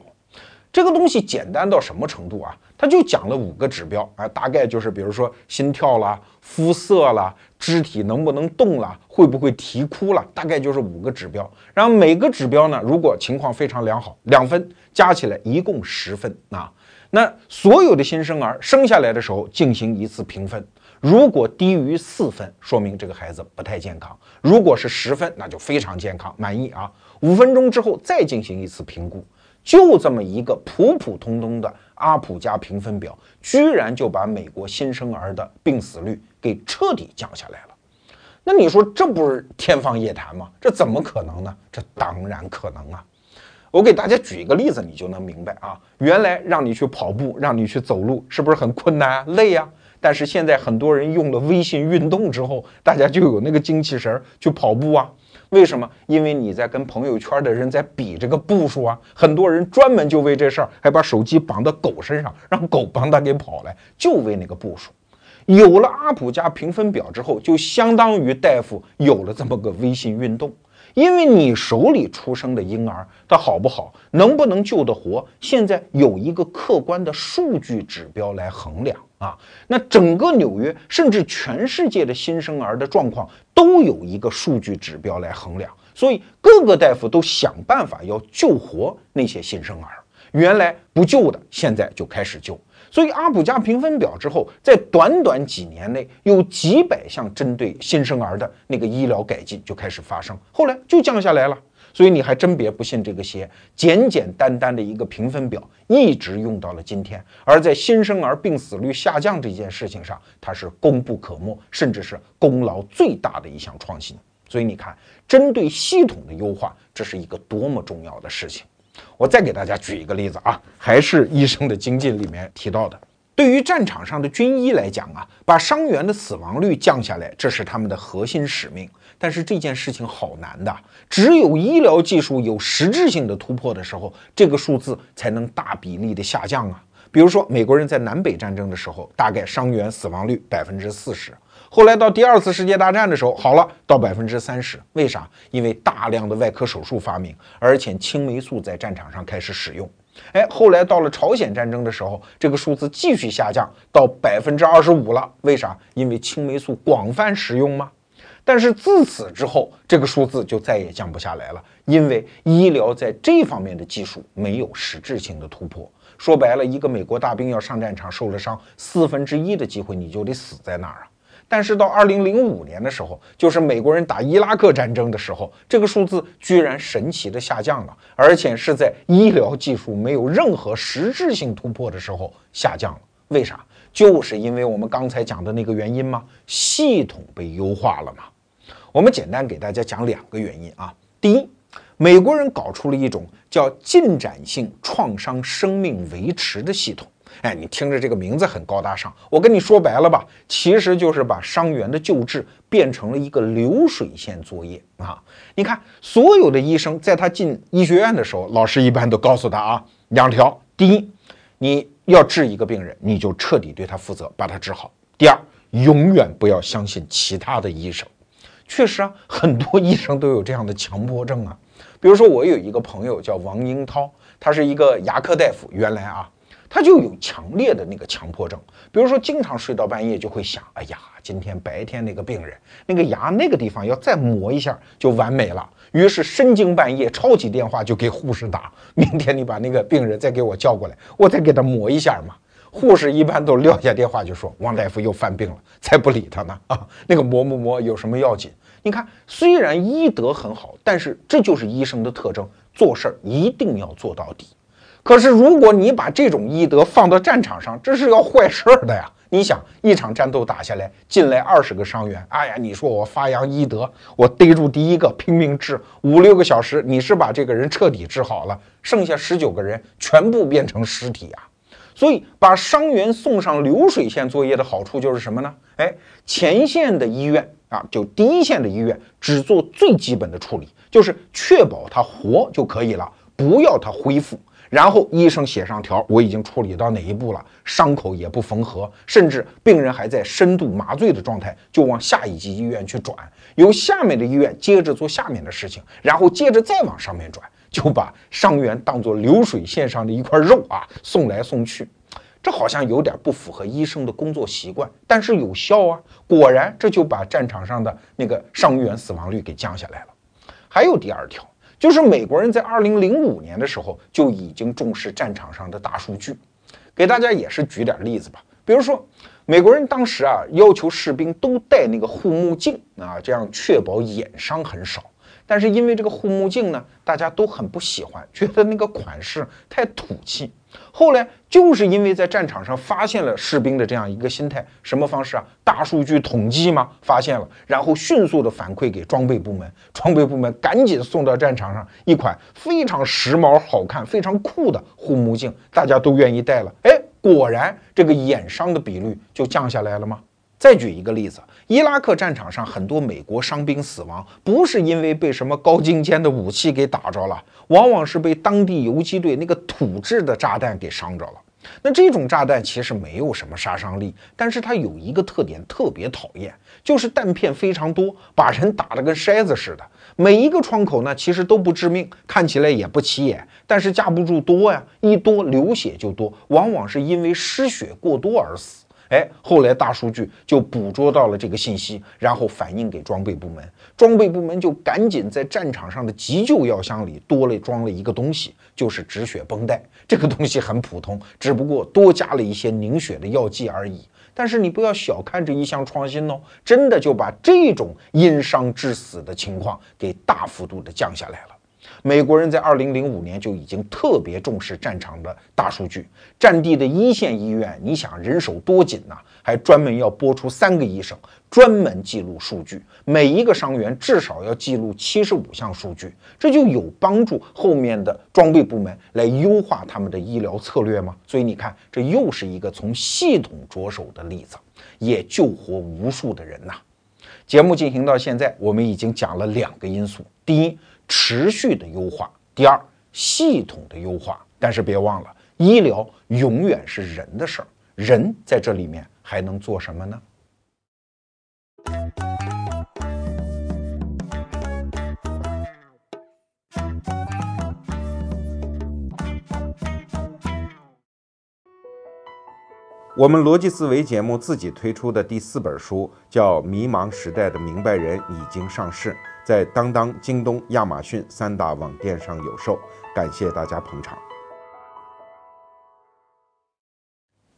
这个东西简单到什么程度啊？它就讲了五个指标啊，大概就是比如说心跳啦、肤色啦、肢体能不能动啦、会不会啼哭了，大概就是五个指标。然后每个指标呢，如果情况非常良好，两分，加起来一共十分啊。那所有的新生儿生下来的时候进行一次评分，如果低于四分，说明这个孩子不太健康；如果是十分，那就非常健康，满意啊。五分钟之后再进行一次评估。就这么一个普普通通的阿普加评分表，居然就把美国新生儿的病死率给彻底降下来了。那你说这不是天方夜谭吗？这怎么可能呢？这当然可能啊！我给大家举一个例子，你就能明白啊。原来让你去跑步，让你去走路，是不是很困难啊、累呀？但是现在很多人用了微信运动之后，大家就有那个精气神去跑步啊。为什么？因为你在跟朋友圈的人在比这个步数啊，很多人专门就为这事儿，还把手机绑到狗身上，让狗帮他给跑来，就为那个步数。有了阿普加评分表之后，就相当于大夫有了这么个微信运动。因为你手里出生的婴儿，他好不好，能不能救得活，现在有一个客观的数据指标来衡量啊。那整个纽约，甚至全世界的新生儿的状况，都有一个数据指标来衡量。所以各个大夫都想办法要救活那些新生儿，原来不救的，现在就开始救。所以阿普加评分表之后，在短短几年内，有几百项针对新生儿的那个医疗改进就开始发生，后来就降下来了。所以你还真别不信这个邪，简简单单的一个评分表，一直用到了今天。而在新生儿病死率下降这件事情上，它是功不可没，甚至是功劳最大的一项创新。所以你看，针对系统的优化，这是一个多么重要的事情。我再给大家举一个例子啊，还是医生的精进里面提到的。对于战场上的军医来讲啊，把伤员的死亡率降下来，这是他们的核心使命。但是这件事情好难的，只有医疗技术有实质性的突破的时候，这个数字才能大比例的下降啊。比如说，美国人在南北战争的时候，大概伤员死亡率百分之四十。后来到第二次世界大战的时候，好了，到百分之三十。为啥？因为大量的外科手术发明，而且青霉素在战场上开始使用。哎，后来到了朝鲜战争的时候，这个数字继续下降到百分之二十五了。为啥？因为青霉素广泛使用吗？但是自此之后，这个数字就再也降不下来了，因为医疗在这方面的技术没有实质性的突破。说白了，一个美国大兵要上战场受了伤，四分之一的机会你就得死在那儿啊。但是到二零零五年的时候，就是美国人打伊拉克战争的时候，这个数字居然神奇的下降了，而且是在医疗技术没有任何实质性突破的时候下降了。为啥？就是因为我们刚才讲的那个原因吗？系统被优化了吗？我们简单给大家讲两个原因啊。第一，美国人搞出了一种叫进展性创伤生命维持的系统。哎，你听着这个名字很高大上，我跟你说白了吧，其实就是把伤员的救治变成了一个流水线作业啊！你看，所有的医生在他进医学院的时候，老师一般都告诉他啊，两条：第一，你要治一个病人，你就彻底对他负责，把他治好；第二，永远不要相信其他的医生。确实啊，很多医生都有这样的强迫症啊。比如说，我有一个朋友叫王英涛，他是一个牙科大夫，原来啊。他就有强烈的那个强迫症，比如说经常睡到半夜就会想，哎呀，今天白天那个病人那个牙那个地方要再磨一下就完美了。于是深更半夜抄起电话就给护士打，明天你把那个病人再给我叫过来，我再给他磨一下嘛。护士一般都撂下电话就说，王大夫又犯病了，才不理他呢啊，那个磨不磨有什么要紧？你看，虽然医德很好，但是这就是医生的特征，做事儿一定要做到底。可是，如果你把这种医德放到战场上，这是要坏事儿的呀！你想，一场战斗打下来，进来二十个伤员，哎呀，你说我发扬医德，我逮住第一个拼命治，五六个小时，你是把这个人彻底治好了，剩下十九个人全部变成尸体啊！所以，把伤员送上流水线作业的好处就是什么呢？哎，前线的医院啊，就第一线的医院，只做最基本的处理，就是确保他活就可以了，不要他恢复。然后医生写上条，我已经处理到哪一步了，伤口也不缝合，甚至病人还在深度麻醉的状态，就往下一级医院去转，由下面的医院接着做下面的事情，然后接着再往上面转，就把伤员当做流水线上的一块肉啊，送来送去。这好像有点不符合医生的工作习惯，但是有效啊，果然这就把战场上的那个伤员死亡率给降下来了。还有第二条。就是美国人在二零零五年的时候就已经重视战场上的大数据，给大家也是举点例子吧。比如说，美国人当时啊要求士兵都戴那个护目镜啊，这样确保眼伤很少。但是因为这个护目镜呢，大家都很不喜欢，觉得那个款式太土气。后来就是因为在战场上发现了士兵的这样一个心态，什么方式啊？大数据统计吗？发现了，然后迅速的反馈给装备部门，装备部门赶紧送到战场上一款非常时髦、好看、非常酷的护目镜，大家都愿意戴了。哎，果然这个眼伤的比率就降下来了吗？再举一个例子，伊拉克战场上很多美国伤兵死亡，不是因为被什么高精尖的武器给打着了，往往是被当地游击队那个土制的炸弹给伤着了。那这种炸弹其实没有什么杀伤力，但是它有一个特点特别讨厌，就是弹片非常多，把人打得跟筛子似的。每一个窗口呢，其实都不致命，看起来也不起眼，但是架不住多呀，一多流血就多，往往是因为失血过多而死。哎，后来大数据就捕捉到了这个信息，然后反映给装备部门，装备部门就赶紧在战场上的急救药箱里多了装了一个东西，就是止血绷带。这个东西很普通，只不过多加了一些凝血的药剂而已。但是你不要小看这一项创新哦，真的就把这种因伤致死的情况给大幅度的降下来了。美国人在二零零五年就已经特别重视战场的大数据，战地的一线医院，你想人手多紧呐，还专门要拨出三个医生专门记录数据，每一个伤员至少要记录七十五项数据，这就有帮助后面的装备部门来优化他们的医疗策略吗？所以你看，这又是一个从系统着手的例子，也救活无数的人呐。节目进行到现在，我们已经讲了两个因素：第一，持续的优化；第二，系统的优化。但是别忘了，医疗永远是人的事儿，人在这里面还能做什么呢？我们逻辑思维节目自己推出的第四本书叫《迷茫时代的明白人》，已经上市，在当当、京东、亚马逊三大网店上有售。感谢大家捧场。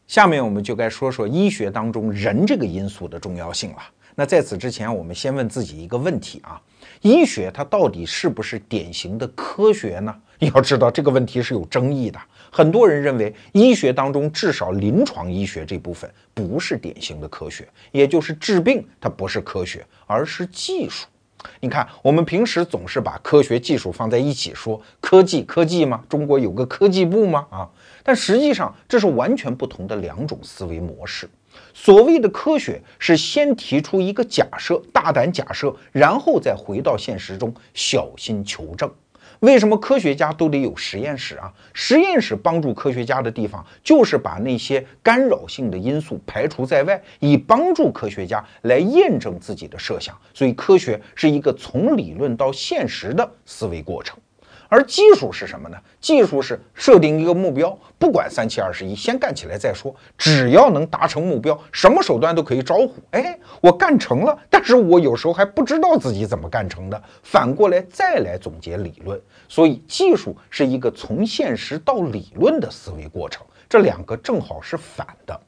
下面我们就该说说医学当中人这个因素的重要性了。那在此之前，我们先问自己一个问题啊：医学它到底是不是典型的科学呢？要知道这个问题是有争议的。很多人认为，医学当中至少临床医学这部分不是典型的科学，也就是治病它不是科学，而是技术。你看，我们平时总是把科学技术放在一起说，科技科技吗？中国有个科技部吗？啊，但实际上这是完全不同的两种思维模式。所谓的科学是先提出一个假设，大胆假设，然后再回到现实中小心求证。为什么科学家都得有实验室啊？实验室帮助科学家的地方，就是把那些干扰性的因素排除在外，以帮助科学家来验证自己的设想。所以，科学是一个从理论到现实的思维过程。而技术是什么呢？技术是设定一个目标，不管三七二十一，先干起来再说。只要能达成目标，什么手段都可以招呼。哎，我干成了，但是我有时候还不知道自己怎么干成的。反过来再来总结理论，所以技术是一个从现实到理论的思维过程，这两个正好是反的。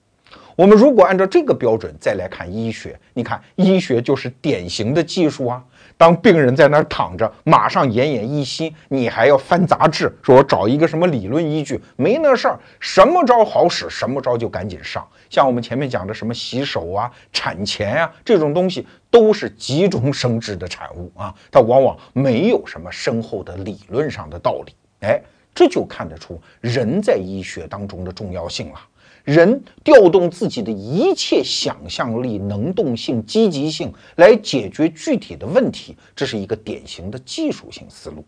我们如果按照这个标准再来看医学，你看医学就是典型的技术啊。当病人在那儿躺着，马上奄奄一息，你还要翻杂志，说我找一个什么理论依据？没那事儿，什么招好使，什么招就赶紧上。像我们前面讲的什么洗手啊、产前啊这种东西，都是急中生智的产物啊，它往往没有什么深厚的理论上的道理。哎，这就看得出人在医学当中的重要性了。人调动自己的一切想象力、能动性、积极性来解决具体的问题，这是一个典型的技术性思路。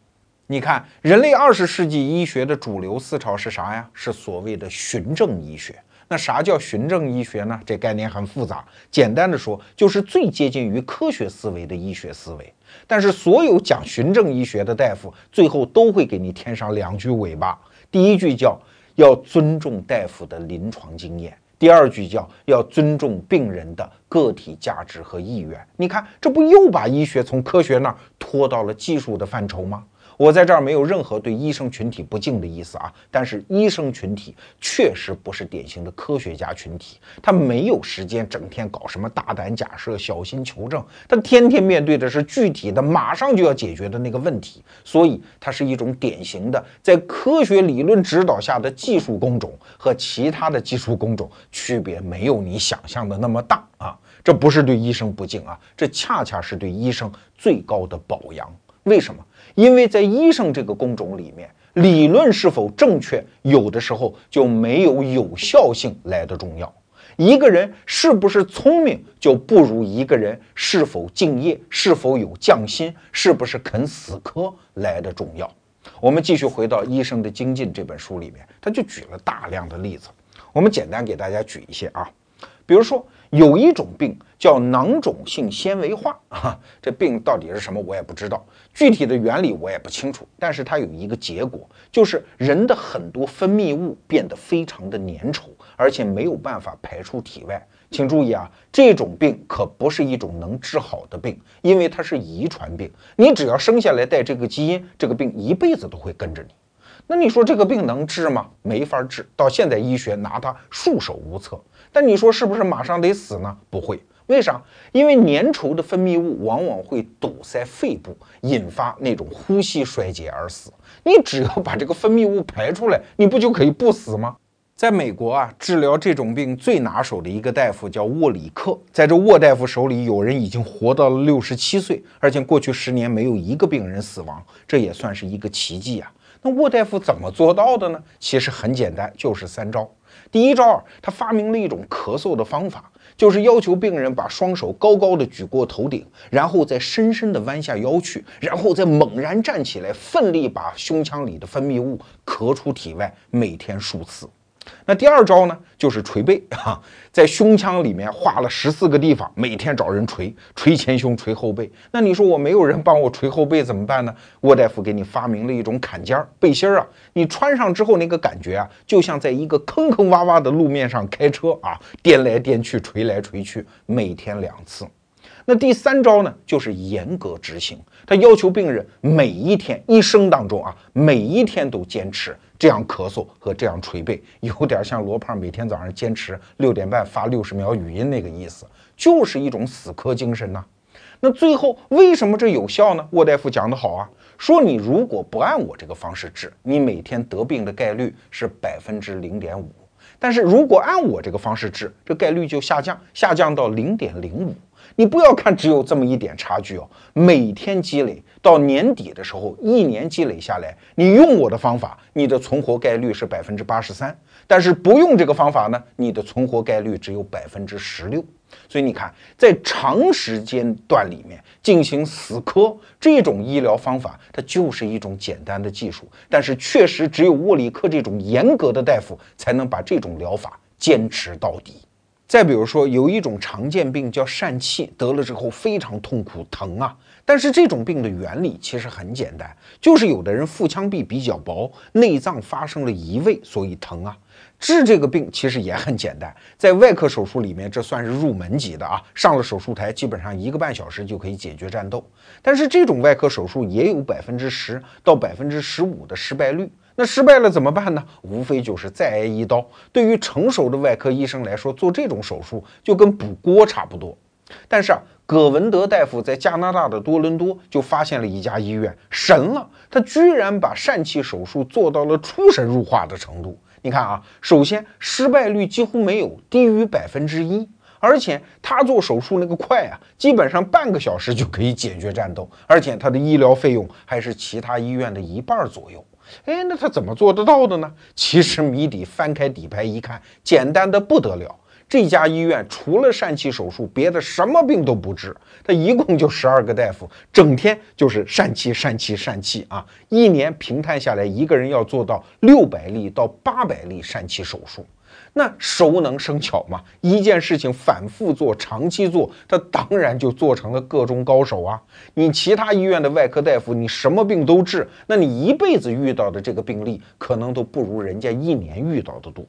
你看，人类二十世纪医学的主流思潮是啥呀？是所谓的循证医学。那啥叫循证医学呢？这概念很复杂，简单的说，就是最接近于科学思维的医学思维。但是，所有讲循证医学的大夫，最后都会给你添上两句尾巴。第一句叫。要尊重大夫的临床经验。第二句叫要尊重病人的个体价值和意愿。你看，这不又把医学从科学那儿拖到了技术的范畴吗？我在这儿没有任何对医生群体不敬的意思啊，但是医生群体确实不是典型的科学家群体，他没有时间整天搞什么大胆假设、小心求证，他天天面对的是具体的、马上就要解决的那个问题，所以它是一种典型的在科学理论指导下的技术工种，和其他的技术工种区别没有你想象的那么大啊！这不是对医生不敬啊，这恰恰是对医生最高的褒扬。为什么？因为在医生这个工种里面，理论是否正确，有的时候就没有有效性来的重要。一个人是不是聪明，就不如一个人是否敬业、是否有匠心、是不是肯死磕来的重要。我们继续回到《医生的精进》这本书里面，他就举了大量的例子。我们简单给大家举一些啊，比如说。有一种病叫囊肿性纤维化啊，这病到底是什么我也不知道，具体的原理我也不清楚。但是它有一个结果，就是人的很多分泌物变得非常的粘稠，而且没有办法排出体外。请注意啊，这种病可不是一种能治好的病，因为它是遗传病。你只要生下来带这个基因，这个病一辈子都会跟着你。那你说这个病能治吗？没法治，到现在医学拿它束手无策。但你说是不是马上得死呢？不会，为啥？因为粘稠的分泌物往往会堵塞肺部，引发那种呼吸衰竭而死。你只要把这个分泌物排出来，你不就可以不死吗？在美国啊，治疗这种病最拿手的一个大夫叫沃里克，在这沃大夫手里，有人已经活到了六十七岁，而且过去十年没有一个病人死亡，这也算是一个奇迹啊。那沃大夫怎么做到的呢？其实很简单，就是三招。第一招，他发明了一种咳嗽的方法，就是要求病人把双手高高的举过头顶，然后再深深的弯下腰去，然后再猛然站起来，奋力把胸腔里的分泌物咳出体外，每天数次。那第二招呢，就是捶背啊，在胸腔里面画了十四个地方，每天找人捶，捶前胸，捶后背。那你说我没有人帮我捶后背怎么办呢？沃大夫给你发明了一种坎肩儿背心儿啊，你穿上之后那个感觉啊，就像在一个坑坑洼洼的路面上开车啊，颠来颠去，捶来捶去，每天两次。那第三招呢，就是严格执行，他要求病人每一天一生当中啊，每一天都坚持。这样咳嗽和这样捶背，有点像罗胖每天早上坚持六点半发六十秒语音那个意思，就是一种死磕精神呐。那最后为什么这有效呢？沃大夫讲得好啊，说你如果不按我这个方式治，你每天得病的概率是百分之零点五，但是如果按我这个方式治，这概率就下降，下降到零点零五。你不要看只有这么一点差距哦，每天积累。到年底的时候，一年积累下来，你用我的方法，你的存活概率是百分之八十三；但是不用这个方法呢，你的存活概率只有百分之十六。所以你看，在长时间段里面进行死磕这种医疗方法，它就是一种简单的技术，但是确实只有沃里克这种严格的大夫才能把这种疗法坚持到底。再比如说，有一种常见病叫疝气，得了之后非常痛苦疼啊。但是这种病的原理其实很简单，就是有的人腹腔壁比较薄，内脏发生了移位，所以疼啊。治这个病其实也很简单，在外科手术里面，这算是入门级的啊。上了手术台，基本上一个半小时就可以解决战斗。但是这种外科手术也有百分之十到百分之十五的失败率。那失败了怎么办呢？无非就是再挨一刀。对于成熟的外科医生来说，做这种手术就跟补锅差不多。但是啊。葛文德大夫在加拿大的多伦多就发现了一家医院神了，他居然把疝气手术做到了出神入化的程度。你看啊，首先失败率几乎没有，低于百分之一，而且他做手术那个快啊，基本上半个小时就可以解决战斗，而且他的医疗费用还是其他医院的一半左右。哎，那他怎么做得到的呢？其实谜底翻开底牌一看，简单的不得了。这家医院除了疝气手术，别的什么病都不治。他一共就十二个大夫，整天就是疝气、疝气、疝气啊！一年平摊下来，一个人要做到六百例到八百例疝气手术。那熟能生巧嘛，一件事情反复做、长期做，他当然就做成了个中高手啊！你其他医院的外科大夫，你什么病都治，那你一辈子遇到的这个病例，可能都不如人家一年遇到的多。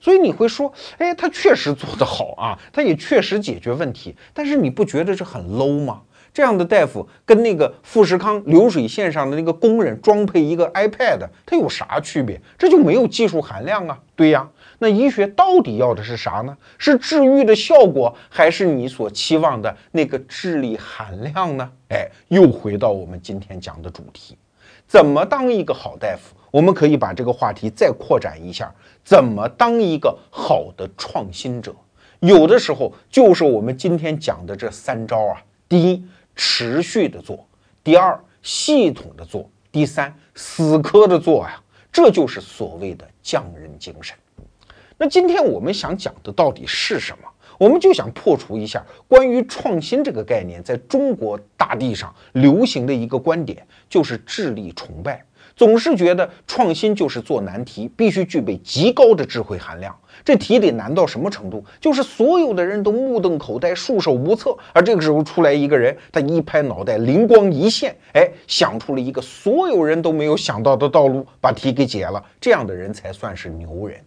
所以你会说，哎，他确实做得好啊，他也确实解决问题，但是你不觉得这很 low 吗？这样的大夫跟那个富士康流水线上的那个工人装配一个 iPad，他有啥区别？这就没有技术含量啊？对呀，那医学到底要的是啥呢？是治愈的效果，还是你所期望的那个智力含量呢？哎，又回到我们今天讲的主题，怎么当一个好大夫？我们可以把这个话题再扩展一下，怎么当一个好的创新者？有的时候就是我们今天讲的这三招啊：第一，持续的做；第二，系统的做；第三，死磕的做呀。这就是所谓的匠人精神。那今天我们想讲的到底是什么？我们就想破除一下关于创新这个概念在中国大地上流行的一个观点，就是智力崇拜。总是觉得创新就是做难题，必须具备极高的智慧含量。这题得难到什么程度？就是所有的人都目瞪口呆、束手无策，而这个时候出来一个人，他一拍脑袋，灵光一现，哎，想出了一个所有人都没有想到的道路，把题给解了。这样的人才算是牛人。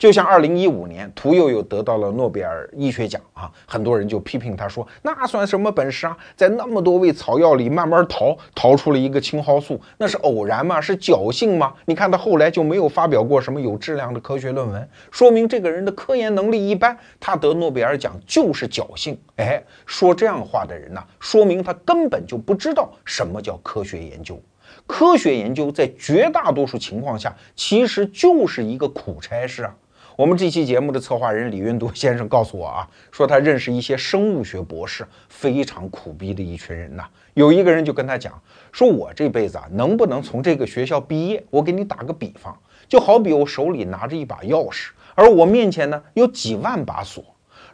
就像二零一五年，屠呦呦得到了诺贝尔医学奖啊，很多人就批评他说，那算什么本事啊，在那么多味草药里慢慢淘，淘出了一个青蒿素，那是偶然吗？是侥幸吗？你看他后来就没有发表过什么有质量的科学论文，说明这个人的科研能力一般，他得诺贝尔奖就是侥幸。哎，说这样话的人呢，说明他根本就不知道什么叫科学研究。科学研究在绝大多数情况下，其实就是一个苦差事啊。我们这期节目的策划人李云都先生告诉我啊，说他认识一些生物学博士，非常苦逼的一群人呐。有一个人就跟他讲，说我这辈子啊，能不能从这个学校毕业？我给你打个比方，就好比我手里拿着一把钥匙，而我面前呢有几万把锁。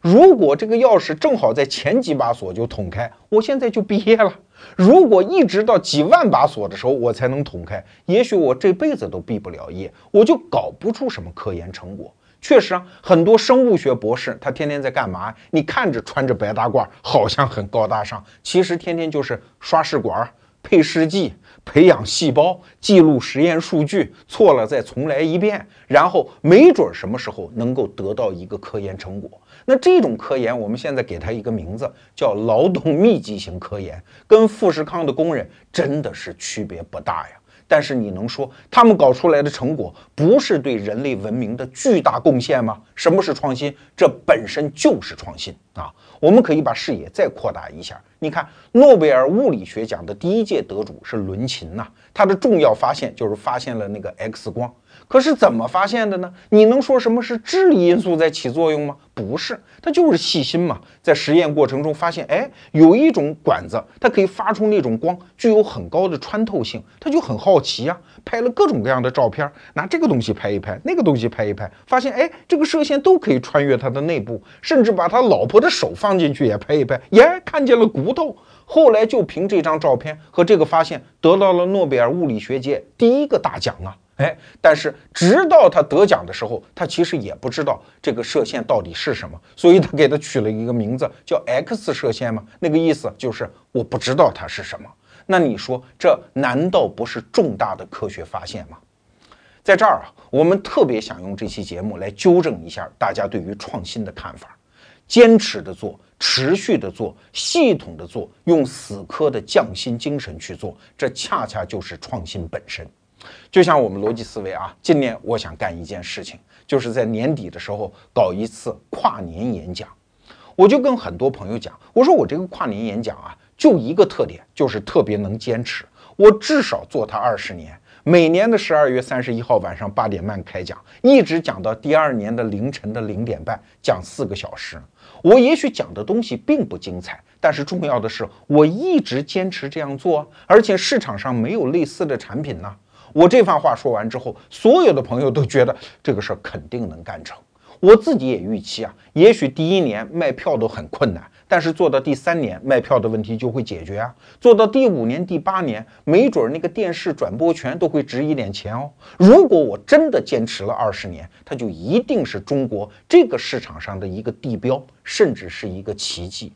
如果这个钥匙正好在前几把锁就捅开，我现在就毕业了。如果一直到几万把锁的时候我才能捅开，也许我这辈子都毕不了业，我就搞不出什么科研成果。确实啊，很多生物学博士他天天在干嘛？你看着穿着白大褂，好像很高大上，其实天天就是刷试管、配试剂、培养细胞、记录实验数据，错了再重来一遍，然后没准什么时候能够得到一个科研成果。那这种科研，我们现在给它一个名字，叫劳动密集型科研，跟富士康的工人真的是区别不大呀。但是你能说他们搞出来的成果不是对人类文明的巨大贡献吗？什么是创新？这本身就是创新啊！我们可以把视野再扩大一下，你看诺贝尔物理学奖的第一届得主是伦琴呐，他的重要发现就是发现了那个 X 光。可是怎么发现的呢？你能说什么是智力因素在起作用吗？不是，他就是细心嘛。在实验过程中发现，哎，有一种管子，它可以发出那种光，具有很高的穿透性，他就很好奇呀，拍了各种各样的照片，拿这个东西拍一拍，那个东西拍一拍，发现，哎，这个射线都可以穿越它的内部，甚至把他老婆的手放进去也拍一拍，耶，看见了骨头。后来就凭这张照片和这个发现，得到了诺贝尔物理学界第一个大奖啊。哎，但是直到他得奖的时候，他其实也不知道这个射线到底是什么，所以他给他取了一个名字叫 X 射线嘛，那个意思就是我不知道它是什么。那你说这难道不是重大的科学发现吗？在这儿啊，我们特别想用这期节目来纠正一下大家对于创新的看法，坚持的做，持续的做，系统的做，用死磕的匠心精神去做，这恰恰就是创新本身。就像我们逻辑思维啊，今年我想干一件事情，就是在年底的时候搞一次跨年演讲。我就跟很多朋友讲，我说我这个跨年演讲啊，就一个特点，就是特别能坚持。我至少做它二十年，每年的十二月三十一号晚上八点半开讲，一直讲到第二年的凌晨的零点半，讲四个小时。我也许讲的东西并不精彩，但是重要的是，我一直坚持这样做，而且市场上没有类似的产品呢。我这番话说完之后，所有的朋友都觉得这个事儿肯定能干成。我自己也预期啊，也许第一年卖票都很困难，但是做到第三年，卖票的问题就会解决啊。做到第五年、第八年，没准那个电视转播权都会值一点钱哦。如果我真的坚持了二十年，它就一定是中国这个市场上的一个地标，甚至是一个奇迹。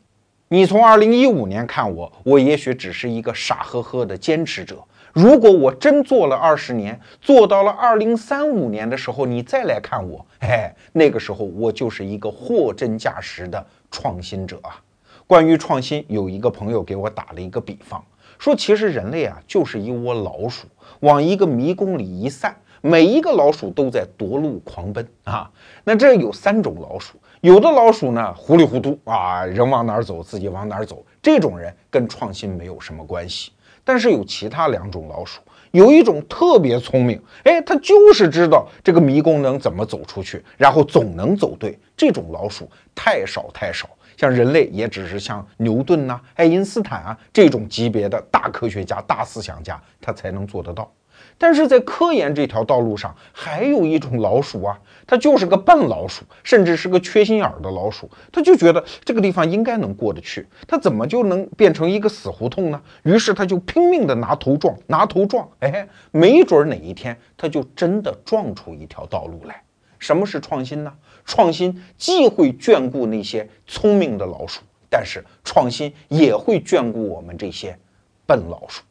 你从二零一五年看我，我也许只是一个傻呵呵的坚持者。如果我真做了二十年，做到了二零三五年的时候，你再来看我，哎，那个时候我就是一个货真价实的创新者啊！关于创新，有一个朋友给我打了一个比方，说其实人类啊就是一窝老鼠，往一个迷宫里一散，每一个老鼠都在夺路狂奔啊。那这有三种老鼠，有的老鼠呢糊里糊涂啊，人往哪儿走自己往哪儿走，这种人跟创新没有什么关系。但是有其他两种老鼠，有一种特别聪明，哎，它就是知道这个迷宫能怎么走出去，然后总能走对。这种老鼠太少太少，像人类也只是像牛顿呐、爱因斯坦啊这种级别的大科学家、大思想家，他才能做得到。但是在科研这条道路上，还有一种老鼠啊，它就是个笨老鼠，甚至是个缺心眼儿的老鼠。他就觉得这个地方应该能过得去，他怎么就能变成一个死胡同呢？于是他就拼命的拿头撞，拿头撞，哎，没准哪一天他就真的撞出一条道路来。什么是创新呢？创新既会眷顾那些聪明的老鼠，但是创新也会眷顾我们这些笨老鼠。